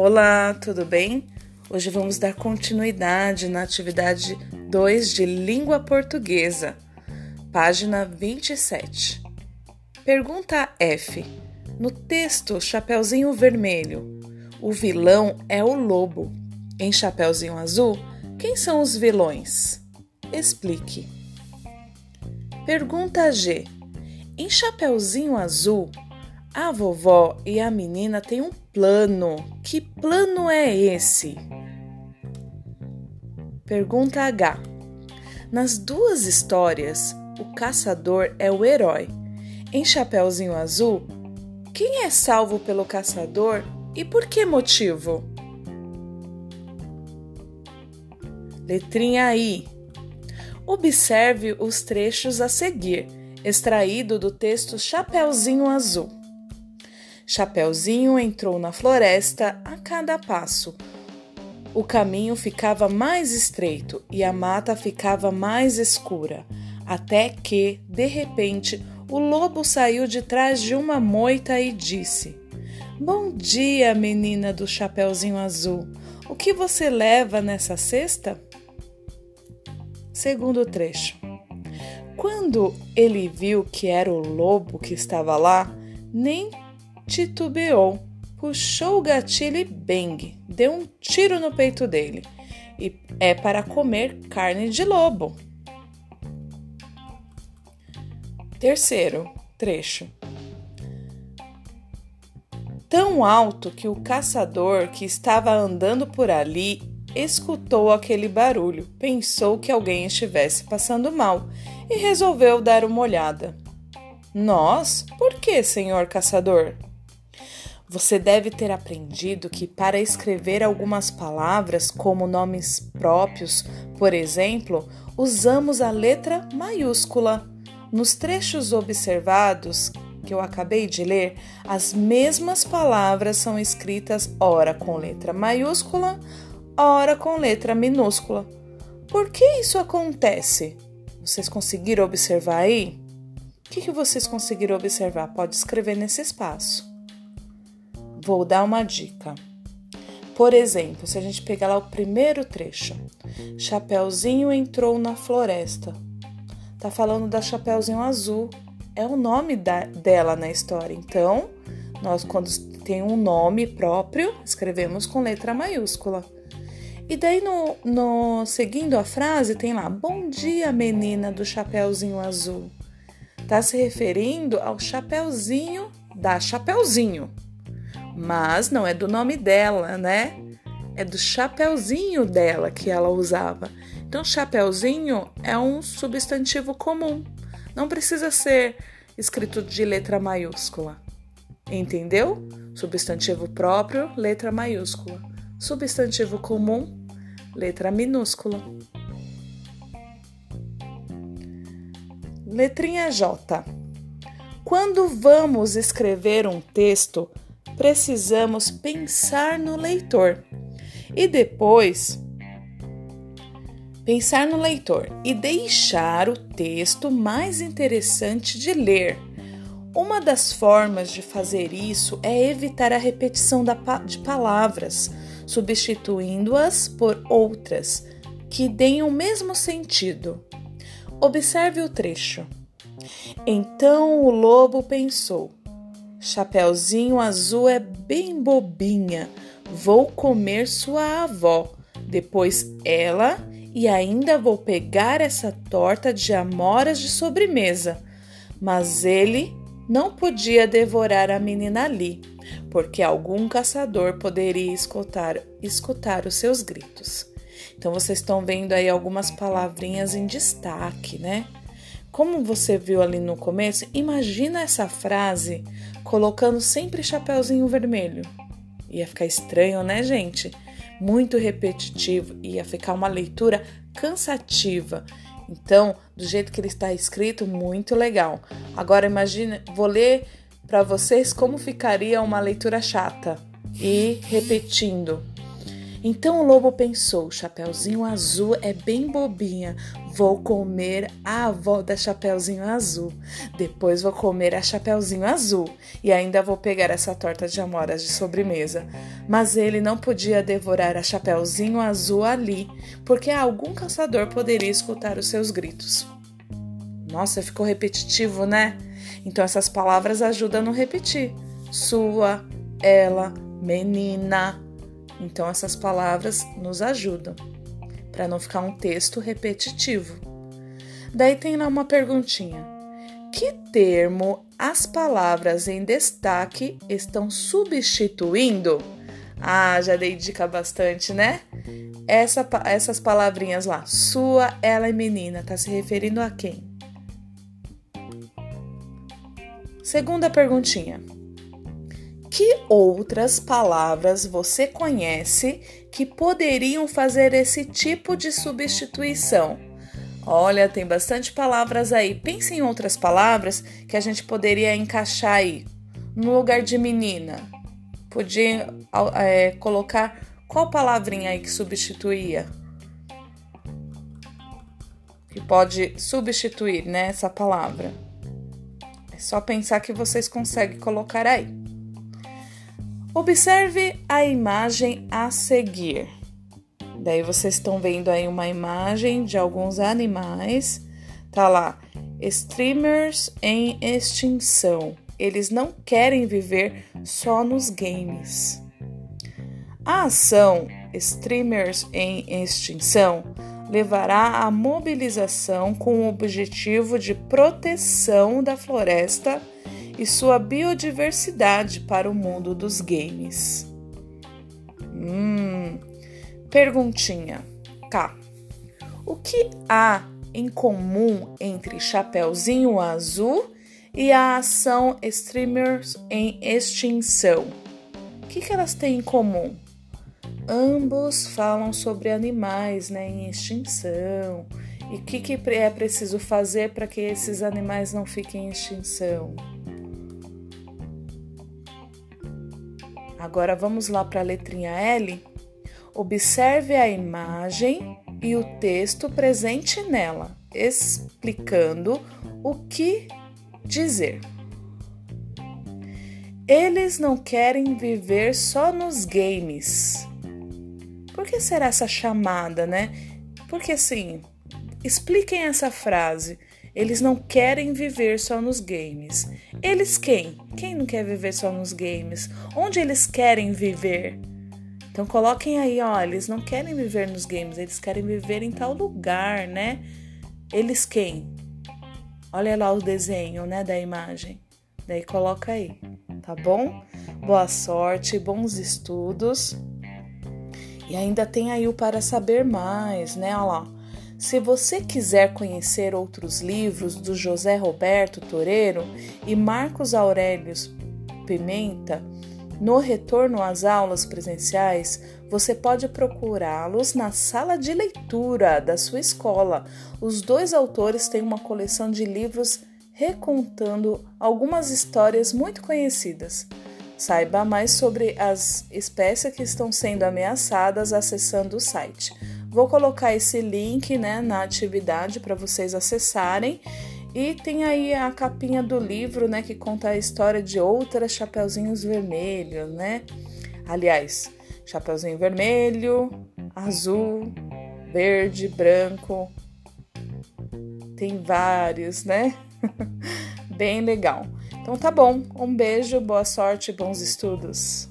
Olá, tudo bem? Hoje vamos dar continuidade na atividade 2 de língua portuguesa, página 27. Pergunta F. No texto Chapeuzinho Vermelho, o vilão é o lobo. Em Chapeuzinho Azul, quem são os vilões? Explique. Pergunta G. Em Chapeuzinho Azul, a vovó e a menina têm um plano. Que plano é esse? Pergunta H. Nas duas histórias, o caçador é o herói. Em Chapeuzinho Azul, quem é salvo pelo caçador e por que motivo? Letrinha I. Observe os trechos a seguir, extraído do texto Chapeuzinho Azul. Chapeuzinho entrou na floresta a cada passo. O caminho ficava mais estreito e a mata ficava mais escura, até que, de repente, o lobo saiu de trás de uma moita e disse: Bom dia, menina do Chapeuzinho Azul. O que você leva nessa cesta? Segundo trecho. Quando ele viu que era o lobo que estava lá, nem titubeou, puxou o gatilho e bang, deu um tiro no peito dele. E é para comer carne de lobo. Terceiro trecho. Tão alto que o caçador que estava andando por ali escutou aquele barulho, pensou que alguém estivesse passando mal e resolveu dar uma olhada. Nós? Por que, senhor caçador? Você deve ter aprendido que para escrever algumas palavras, como nomes próprios, por exemplo, usamos a letra maiúscula. Nos trechos observados que eu acabei de ler, as mesmas palavras são escritas ora com letra maiúscula, ora com letra minúscula. Por que isso acontece? Vocês conseguiram observar aí? O que, que vocês conseguiram observar? Pode escrever nesse espaço. Vou dar uma dica. Por exemplo, se a gente pegar lá o primeiro trecho, Chapeuzinho entrou na floresta. Tá falando da Chapeuzinho Azul, é o nome da, dela na história. Então, nós quando tem um nome próprio, escrevemos com letra maiúscula. E daí no, no seguindo a frase tem lá: Bom dia, menina do Chapeuzinho Azul. Tá se referindo ao Chapeuzinho da Chapeuzinho mas não é do nome dela, né? É do chapeuzinho dela que ela usava. Então, chapeuzinho é um substantivo comum, não precisa ser escrito de letra maiúscula. Entendeu? Substantivo próprio, letra maiúscula. Substantivo comum, letra minúscula. Letrinha J. Quando vamos escrever um texto, precisamos pensar no leitor e depois pensar no leitor e deixar o texto mais interessante de ler. Uma das formas de fazer isso é evitar a repetição de palavras, substituindo-as por outras que deem o mesmo sentido. Observe o trecho. Então o lobo pensou: Chapeuzinho azul é bem bobinha. Vou comer sua avó, depois ela e ainda vou pegar essa torta de amoras de sobremesa. Mas ele não podia devorar a menina ali, porque algum caçador poderia escutar, escutar os seus gritos. Então vocês estão vendo aí algumas palavrinhas em destaque, né? Como você viu ali no começo, imagina essa frase colocando sempre chapéuzinho vermelho. Ia ficar estranho, né, gente? Muito repetitivo, ia ficar uma leitura cansativa. Então, do jeito que ele está escrito, muito legal. Agora imagine, vou ler para vocês como ficaria uma leitura chata e repetindo. Então o lobo pensou: Chapeuzinho Azul é bem bobinha. Vou comer a avó da Chapeuzinho Azul. Depois vou comer a Chapeuzinho Azul. E ainda vou pegar essa torta de amoras de sobremesa. Mas ele não podia devorar a Chapeuzinho Azul ali, porque algum caçador poderia escutar os seus gritos. Nossa, ficou repetitivo, né? Então essas palavras ajudam a não repetir. Sua, ela, menina. Então essas palavras nos ajudam para não ficar um texto repetitivo. Daí tem lá uma perguntinha. Que termo as palavras em destaque estão substituindo? Ah, já dei dica bastante, né? Essa, essas palavrinhas lá, sua, ela e menina, tá se referindo a quem? Segunda perguntinha. Que outras palavras você conhece que poderiam fazer esse tipo de substituição? Olha, tem bastante palavras aí. Pense em outras palavras que a gente poderia encaixar aí. No lugar de menina, podia é, colocar qual palavrinha aí que substituía? Que pode substituir, né, essa palavra. É só pensar que vocês conseguem colocar aí. Observe a imagem a seguir. Daí vocês estão vendo aí uma imagem de alguns animais. Tá lá, streamers em extinção. Eles não querem viver só nos games. A ação Streamers em Extinção levará à mobilização com o objetivo de proteção da floresta e sua biodiversidade para o mundo dos games. Hum, perguntinha K. O que há em comum entre Chapeuzinho Azul e a ação Streamers em Extinção? O que, que elas têm em comum? Ambos falam sobre animais né, em extinção e o que, que é preciso fazer para que esses animais não fiquem em extinção. Agora vamos lá para a letrinha L. Observe a imagem e o texto presente nela, explicando o que dizer. Eles não querem viver só nos games. Por que será essa chamada, né? Porque assim, expliquem essa frase. Eles não querem viver só nos games. Eles quem? Quem não quer viver só nos games? Onde eles querem viver? Então coloquem aí, ó, eles não querem viver nos games, eles querem viver em tal lugar, né? Eles quem? Olha lá o desenho, né, da imagem. Daí coloca aí, tá bom? Boa sorte, bons estudos. E ainda tem aí o para saber mais, né? Olha lá. Se você quiser conhecer outros livros do José Roberto Toreiro e Marcos Aurelius Pimenta, no retorno às aulas presenciais, você pode procurá-los na sala de leitura da sua escola. Os dois autores têm uma coleção de livros recontando algumas histórias muito conhecidas. Saiba mais sobre as espécies que estão sendo ameaçadas acessando o site Vou colocar esse link né, na atividade para vocês acessarem. E tem aí a capinha do livro, né, que conta a história de outras Chapeuzinhos Vermelhos, né? Aliás, Chapeuzinho Vermelho, Azul, Verde, Branco. Tem vários, né? Bem legal. Então tá bom. Um beijo, boa sorte, bons estudos.